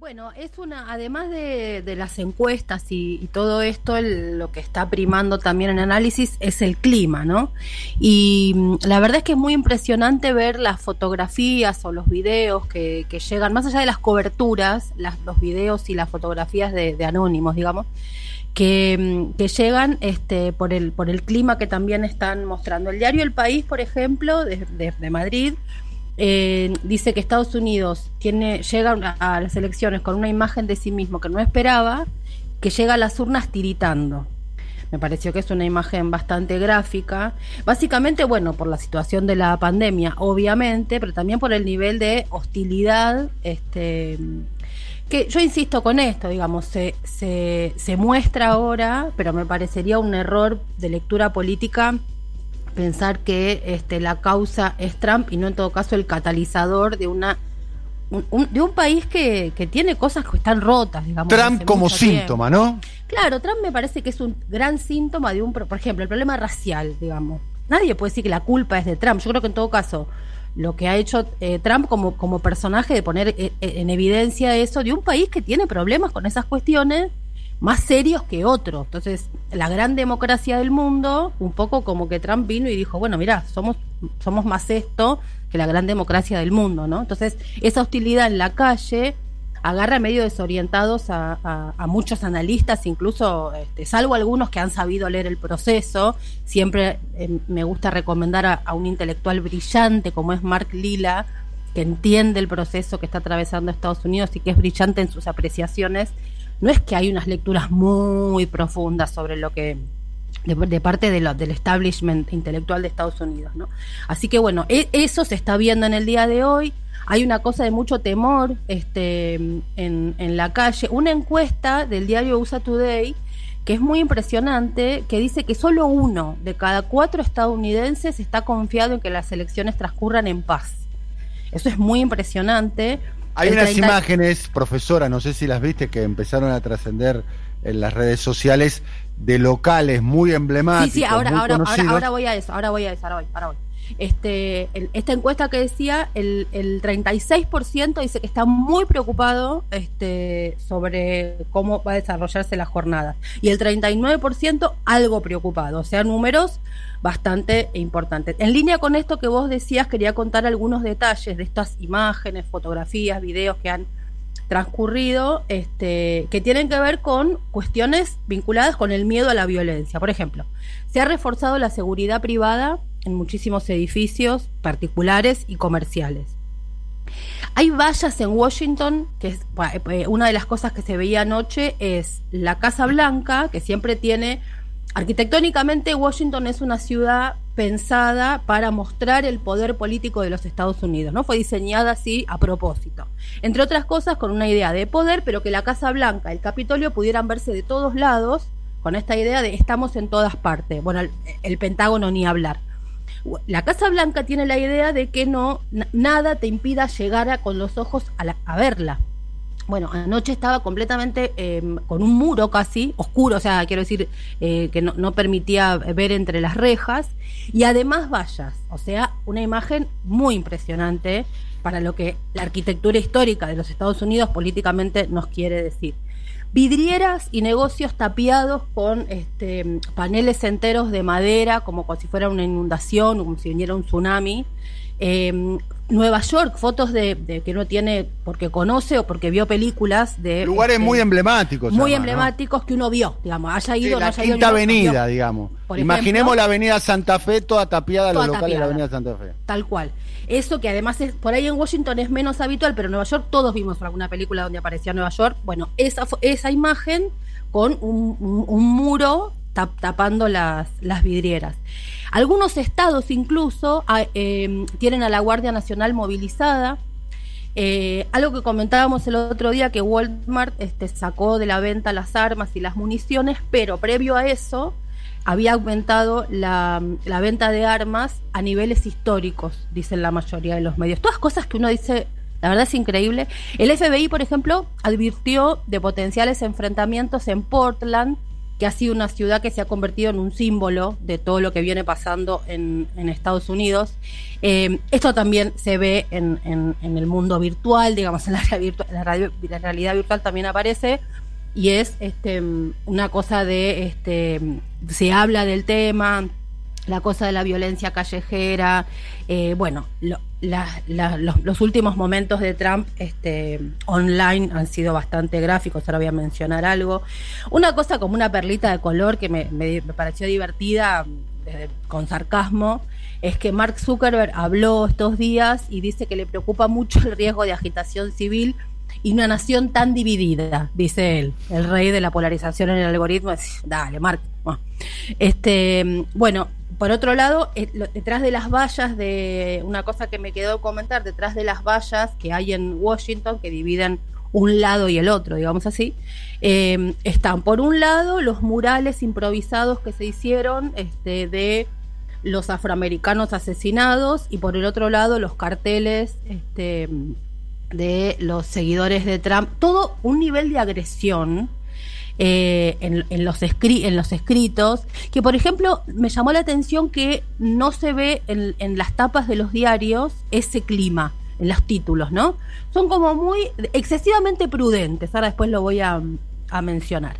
Bueno, es una, además de, las encuestas y, todo esto, lo que está primando también en análisis es el clima, ¿no? Y mm, la verdad es que es muy impresionante ver las fotografías o los videos que, llegan, más allá de las coberturas, los videos y las fotografías de, anónimos, digamos, que, mm, que, llegan este, por, el, por el clima que también están mostrando. El diario El País, por ejemplo, de, de Madrid, eh, dice que Estados Unidos tiene, llega a las elecciones con una imagen de sí mismo que no esperaba, que llega a las urnas tiritando. Me pareció que es una imagen bastante gráfica. Básicamente, bueno, por la situación de la pandemia, obviamente, pero también por el nivel de hostilidad, este, que yo insisto con esto, digamos, se, se, se muestra ahora, pero me parecería un error de lectura política pensar que este, la causa es Trump y no en todo caso el catalizador de una un, de un país que, que, tiene cosas que están rotas, digamos. Trump como síntoma, ¿no? Claro, Trump me parece que es un gran síntoma de un, por ejemplo, el problema racial, digamos. Nadie puede decir que la culpa es de Trump. Yo creo que en todo caso, lo que ha hecho eh, Trump como, como personaje de poner eh, en evidencia eso de un país que tiene problemas con esas cuestiones más serios que otros. Entonces, la gran democracia del mundo, un poco como que Trump vino y dijo, bueno, mira, somos, somos más esto que la gran democracia del mundo, ¿no? Entonces, esa hostilidad en la calle agarra medio desorientados a, muchos analistas, incluso, este, salvo algunos que han sabido leer el proceso. Siempre eh, me gusta recomendar a, a un intelectual brillante como es Mark Lila, que entiende el proceso que está atravesando Estados Unidos y que es brillante en sus apreciaciones no es que hay unas lecturas muy profundas sobre lo que de, parte de del establishment intelectual de Estados Unidos, ¿no? Así que bueno, e, eso se está viendo en el día de hoy. Hay una cosa de mucho temor este, en, en la calle. Una encuesta del diario USA Today que es muy impresionante, que dice que solo uno de cada cuatro estadounidenses está confiado en que las elecciones transcurran en paz. Eso es muy impresionante. Hay unas imágenes, profesora, no sé si las viste, que empezaron a trascender en las redes sociales de locales muy emblemáticos. Sí, sí, ahora, ahora, ahora, voy a eso, ahora voy a eso, ahora voy, ahora voy. Este, esta encuesta que decía, el, el 36% dice que está muy preocupado este, sobre cómo va a desarrollarse la jornada. Y el 39% algo preocupado. O sea, números bastante importantes. En línea con esto que vos decías, quería contar algunos detalles de estas imágenes, fotografías, videos que han transcurrido este, que tienen que ver con cuestiones vinculadas con el miedo a la violencia. Por ejemplo, se ha reforzado la seguridad privada en muchísimos edificios particulares y comerciales. Hay vallas en Washington, que es eh, una de las cosas que se veía anoche es la Casa Blanca, que siempre tiene arquitectónicamente Washington es una ciudad pensada para mostrar el poder político de los Estados Unidos, ¿no? Fue diseñada así a propósito. Entre otras cosas con una idea de poder, pero que la Casa Blanca, el Capitolio pudieran verse de todos lados con esta idea de estamos en todas partes. Bueno, el Pentágono ni hablar. La Casa Blanca tiene la idea de que no nada te impida llegar a, con los ojos a, verla. Bueno, anoche estaba completamente em, con un muro casi oscuro, o sea, quiero decir eh, que no, permitía ver entre las rejas y además vallas, o sea, una imagen muy impresionante para lo que la arquitectura histórica de los Estados Unidos políticamente nos quiere decir vidrieras y negocios tapiados con este, paneles enteros de madera, como si fuera una inundación, como si viniera un tsunami. Eh, Nueva York, fotos de, que no tiene porque conoce o porque vio películas de lugares este, muy emblemáticos, muy emblemáticos que uno vio, digamos, haya ido, la Quinta Avenida, digamos. Imaginemos la Avenida Santa Fe toda tapiada, los locales de la Avenida Santa Fe. Tal cual. Eso que además es por ahí en Washington es menos habitual, pero en Nueva York todos vimos alguna película donde aparecía Nueva York. Bueno, esa esa imagen con un, muro tapando las, las vidrieras. Algunos estados incluso ah, em, tienen a la Guardia Nacional movilizada. Eh, algo que comentábamos el otro día, que Walmart este, sacó de la venta las armas y las municiones, pero previo a eso había aumentado la, la venta de armas a niveles históricos, dicen la mayoría de los medios. Todas cosas que uno dice, la verdad es increíble. El FBI, por ejemplo, advirtió de potenciales enfrentamientos en Portland que ha sido una ciudad que se ha convertido en un símbolo de todo lo que viene pasando en, Estados Unidos. Eh, esto también se ve en, el mundo virtual, digamos, en la, la, realidad virtual también aparece, y es este, una cosa de, este, se habla del tema, la cosa de la violencia callejera, eh, bueno, los, últimos momentos de Trump este, online han sido bastante gráficos, ahora voy a mencionar algo. Una cosa como una perlita de color que me, pareció divertida con sarcasmo es que Mark Zuckerberg habló estos días y dice que le preocupa mucho el riesgo de agitación civil y una nación tan dividida, dice él, el rey de la polarización en el algoritmo. Dale, Mark. Este, bueno, por otro lado, eh, detrás de las vallas de una cosa que me quedó comentar, detrás de las vallas que hay en Washington que dividen un lado y el otro, digamos así, em, están por un lado los murales improvisados que se hicieron este, de los afroamericanos asesinados y por el otro lado los carteles este, de los seguidores de Trump, todo un nivel de agresión eh, en, los en los escritos, que por ejemplo me llamó la atención que no se ve en, las tapas de los diarios ese clima, en los títulos, ¿no? Son como muy excesivamente prudentes, ahora después lo voy a, mencionar.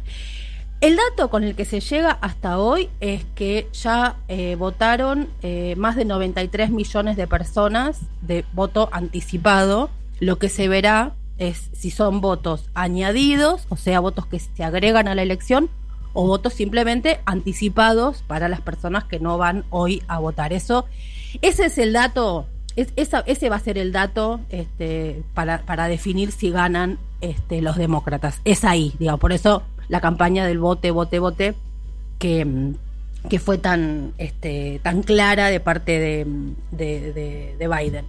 El dato con el que se llega hasta hoy es que ya eh, votaron eh, más de 93 millones de personas de voto anticipado, lo que se verá es si son votos añadidos, o sea, votos que se agregan a la elección, o votos simplemente anticipados para las personas que no van hoy a votar. Eso, ese es el dato, es, ese va a ser el dato este, para, para definir si ganan este, los demócratas. Es ahí, digo, por eso la campaña del vote, vote, vote, que que fue tan, este, tan clara de parte de, de, Biden.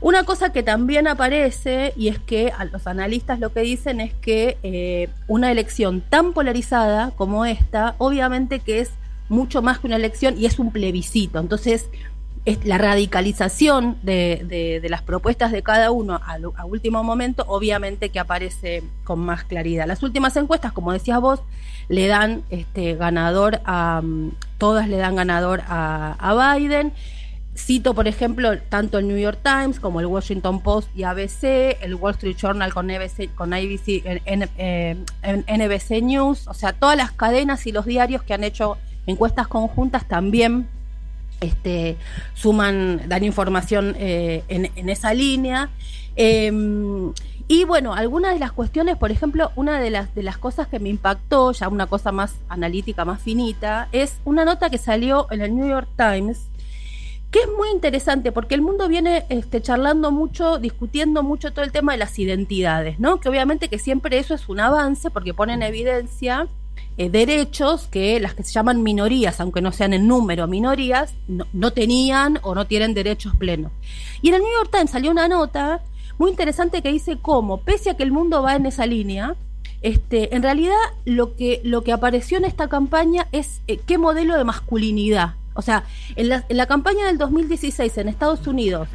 Una cosa que también aparece y es que a los analistas lo que dicen es que eh, una elección tan polarizada como esta, obviamente que es mucho más que una elección y es un plebiscito. Entonces, es la radicalización de, las propuestas de cada uno a, a, último momento, obviamente que aparece con más claridad. Las últimas encuestas, como decías vos, le dan este ganador a todas le dan ganador a, Biden. Cito, por ejemplo, tanto el New York Times como el Washington Post y ABC, el Wall Street Journal con, ABC, con ABC, NBC eh, News, o sea, todas las cadenas y los diarios que han hecho encuestas conjuntas también este, suman, dan información eh, en, esa línea. Em, y bueno, algunas de las cuestiones, por ejemplo, una de las, de las cosas que me impactó, ya una cosa más analítica, más finita, es una nota que salió en el New York Times, que es muy interesante porque el mundo viene este, charlando mucho, discutiendo mucho todo el tema de las identidades, ¿no? Que obviamente que siempre eso es un avance porque pone en evidencia eh, derechos que las que se llaman minorías, aunque no sean en número minorías, no, tenían o no tienen derechos plenos. Y en el New York Times salió una nota muy interesante que dice cómo, pese a que el mundo va en esa línea, este, en realidad lo que, lo que apareció en esta campaña es eh, qué modelo de masculinidad. O sea, en la, en la campaña del 2016 en Estados Unidos,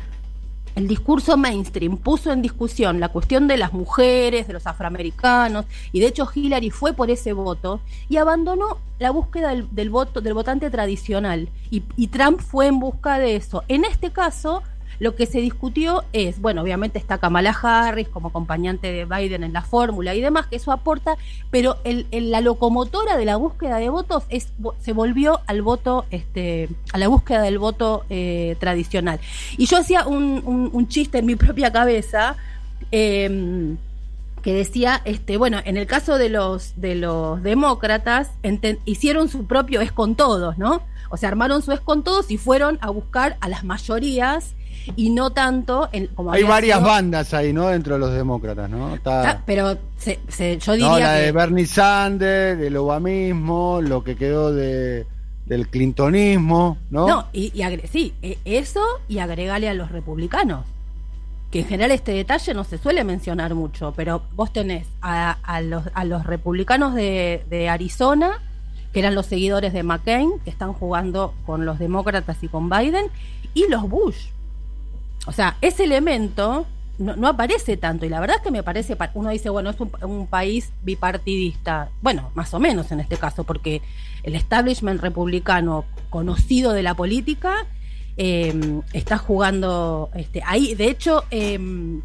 el discurso mainstream puso en discusión la cuestión de las mujeres, de los afroamericanos, y de hecho Hillary fue por ese voto y abandonó la búsqueda del, voto del votante tradicional y, y Trump fue en busca de eso. En este caso, lo que se discutió es, bueno, obviamente está Kamala Harris como acompañante de Biden en la fórmula y demás, que eso aporta, pero el, la locomotora de la búsqueda de votos se volvió al voto, este, a la búsqueda del voto eh, tradicional. Y yo hacía un, chiste en mi propia cabeza. Em, que decía, este, bueno, en el caso de los de los demócratas hicieron su propio es con todos, ¿no? O sea, armaron su es con todos y fueron a buscar a las mayorías y no tanto en, como hay varias bandas ahí no dentro de los demócratas no ah, pero yo diría no, la de Bernie Sanders del obamismo lo que quedó de del clintonismo no no y, sí e, eso y agregale a los republicanos que en general este detalle no se suele mencionar mucho pero vos tenés a, los, a los republicanos de, de Arizona que eran los seguidores de McCain, que están jugando con los demócratas y con Biden, y los Bush, o sea, ese elemento no, aparece tanto. Y la verdad es que me parece, uno dice, bueno, es un, país bipartidista. Bueno, más o menos en este caso, porque el establishment republicano conocido de la política em, está jugando este, ahí. De hecho, em,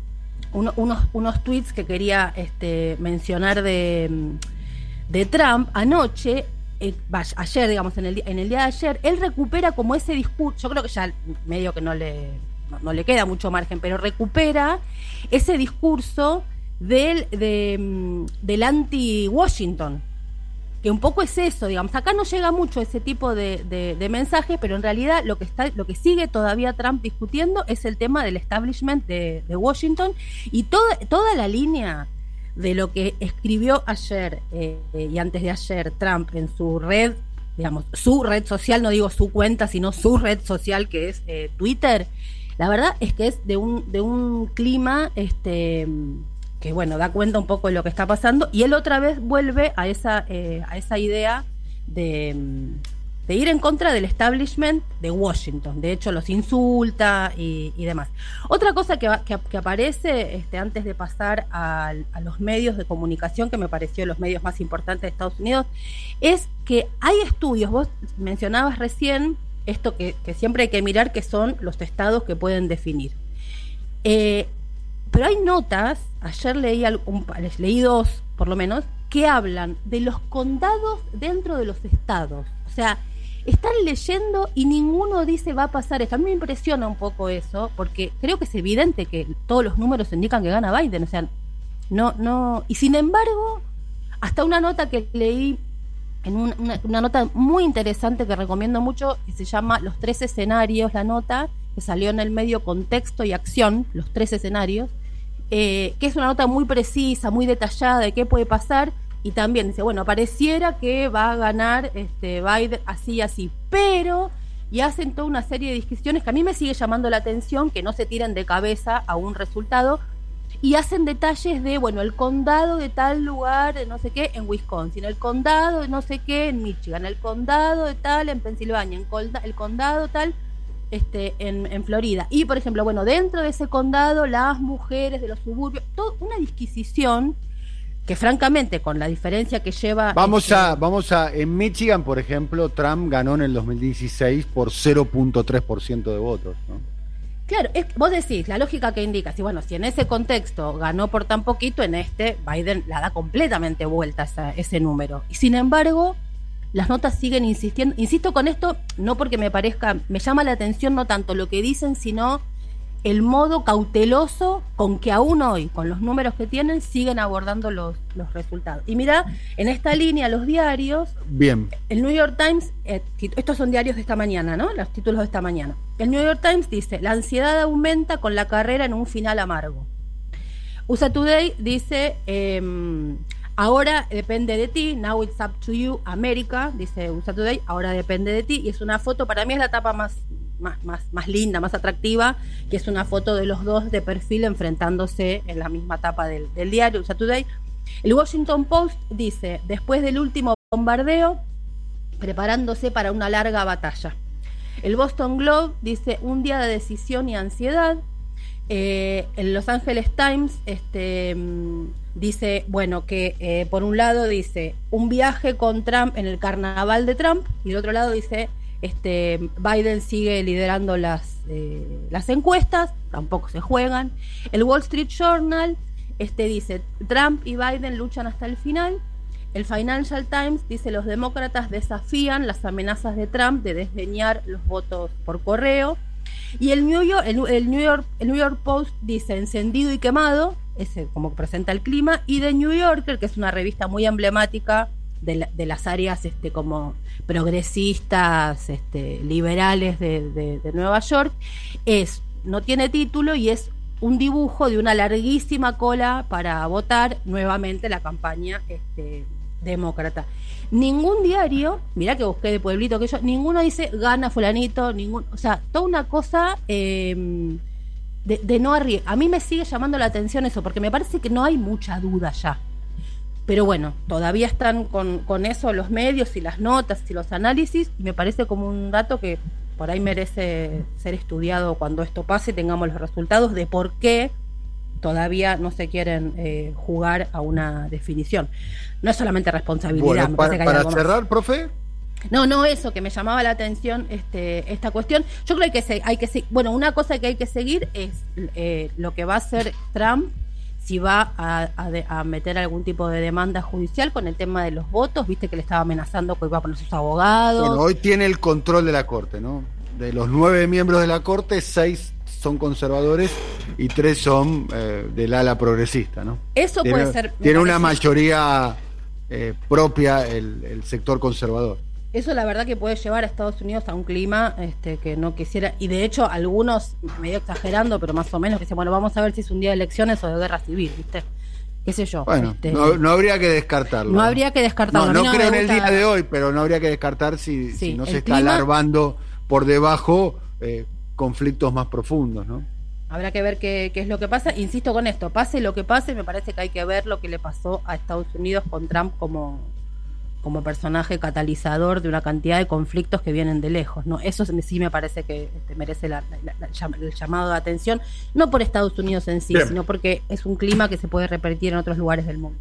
unos, unos tweets que quería este, mencionar de, de Trump anoche eh, ayer, digamos, en el, en el día de ayer, él recupera como ese discurso, yo creo que ya medio que no le, no, le queda mucho margen, pero recupera ese discurso del, mm, del anti-Washington, que un poco es eso, digamos, acá no llega mucho ese tipo de, de, mensajes, pero en realidad lo que está, lo que sigue todavía Trump discutiendo es el tema del establishment de, Washington y toda, toda la línea de lo que escribió ayer eh, y antes de ayer Trump en su red, digamos, su red social, no digo su cuenta, sino su red social que es eh, Twitter, la verdad es que es de un, de un clima este, que, bueno, da cuenta un poco de lo que está pasando y él otra vez vuelve a esa, eh, a esa idea de de ir en contra del establishment de Washington. De hecho, los insulta y, demás. Otra cosa que, que, aparece este, antes de pasar a, los medios de comunicación, que me pareció los medios más importantes de Estados Unidos, es que hay estudios, vos mencionabas recién esto que, siempre hay que mirar, que son los estados que pueden definir. Eh, pero hay notas, ayer leí, leí dos por lo menos, que hablan de los condados dentro de los estados. O sea, están leyendo y ninguno dice va a pasar esto. A mí me impresiona un poco eso, porque creo que es evidente que todos los números indican que gana Biden. O sea, no, no. Y sin embargo, hasta una nota que leí en una, nota muy interesante que recomiendo mucho, que se llama Los tres escenarios, la nota, que salió en el medio Contexto y Acción, los tres escenarios, eh, que es una nota muy precisa, muy detallada de qué puede pasar y también dice, bueno, pareciera que va a ganar este Biden así y así, pero y hacen toda una serie de discusiones que a mí me sigue llamando la atención, que no se tiren de cabeza a un resultado y hacen detalles de, bueno, el condado de tal lugar, no sé qué, en Wisconsin, el condado de no sé qué en Michigan, el condado de tal en Pensilvania, el condado tal este, en, en, Florida. Y, por ejemplo, bueno, dentro de ese condado, las mujeres de los suburbios, toda una disquisición que francamente con la diferencia que lleva vamos este a vamos a en Michigan por ejemplo Trump ganó en el 2016 por 0.3% de votos ¿no? claro es, vos decís la lógica que indica si bueno si en ese contexto ganó por tan poquito en este Biden la da completamente vuelta esa, ese número y sin embargo las notas siguen insistiendo insisto con esto no porque me parezca me llama la atención no tanto lo que dicen sino el modo cauteloso con que aún hoy, con los números que tienen, siguen abordando los, los resultados. Y mira, en esta línea, los diarios. Bien. El New York Times, eh, estos son diarios de esta mañana, ¿no? Los títulos de esta mañana. El New York Times dice: La ansiedad aumenta con la carrera en un final amargo. USA Today dice. Em, ahora depende de ti, now it's up to you, América, dice USA Today, ahora depende de ti, y es una foto, para mí es la etapa más, más, más, más linda, más atractiva, que es una foto de los dos de perfil enfrentándose en la misma tapa del, diario USA Today. El Washington Post dice, después del último bombardeo, preparándose para una larga batalla. El Boston Globe dice, un día de decisión y ansiedad. Eh, el Los Angeles Times este, mm, dice, bueno, que eh, por un lado dice un viaje con Trump en el carnaval de Trump y el otro lado dice este, Biden sigue liderando las, eh, las encuestas, tampoco se juegan. El Wall Street Journal este, dice, Trump y Biden luchan hasta el final. El Financial Times dice, los demócratas desafían las amenazas de Trump de desdeñar los votos por correo. Y el New York, el, New York, el New York Post dice, encendido y quemado, ese como presenta el clima, y The New Yorker, que es una revista muy emblemática de, las áreas este, como progresistas, este, liberales de, Nueva York, es, no tiene título y es un dibujo de una larguísima cola para votar nuevamente la campaña este, demócrata. Ningún diario, mira que busqué de pueblito que yo, ninguno dice gana fulanito, ningún, o sea, toda una cosa em, de, no arriesgar. A mí me sigue llamando la atención eso, porque me parece que no hay mucha duda ya. Pero bueno, todavía están con, eso los medios y las notas y los análisis. Y me parece como un dato que por ahí merece ser estudiado cuando esto pase tengamos los resultados de por qué todavía no se quieren eh, jugar a una definición. No es solamente responsabilidad. para, cerrar, profe. No, no, eso que me llamaba la atención este, esta cuestión. Yo creo que hay que bueno, una cosa que hay que seguir es eh, lo que va a hacer Trump si va a, meter algún tipo de demanda judicial con el tema de los votos, viste que le estaba amenazando que iba a poner sus abogados. Bueno, hoy tiene el control de la Corte, ¿no? De los nueve miembros de la Corte, seis son conservadores y tres son eh, del ala progresista, ¿no? Eso puede ser... Tiene una mayoría eh, propia el sector conservador eso la verdad que puede llevar a Estados Unidos a un clima este, que no quisiera, y de hecho algunos, medio exagerando, pero más o menos, que dicen, bueno, vamos a ver si es un día de elecciones o de guerra civil, ¿viste? qué sé yo. Bueno, este, no, habría que descartarlo. No habría que descartarlo. No, creo en el día de hoy, pero no habría que descartar si, no se está alarmando por debajo eh, conflictos más profundos, ¿no? Habrá que ver qué, qué, es lo que pasa. Insisto con esto, pase lo que pase, me parece que hay que ver lo que le pasó a Estados Unidos con Trump como, como personaje catalizador de una cantidad de conflictos que vienen de lejos. ¿no? Eso sí me parece que este, merece el llamado de atención, no por Estados Unidos en sí, sino porque es un clima que se puede repetir en otros lugares del mundo.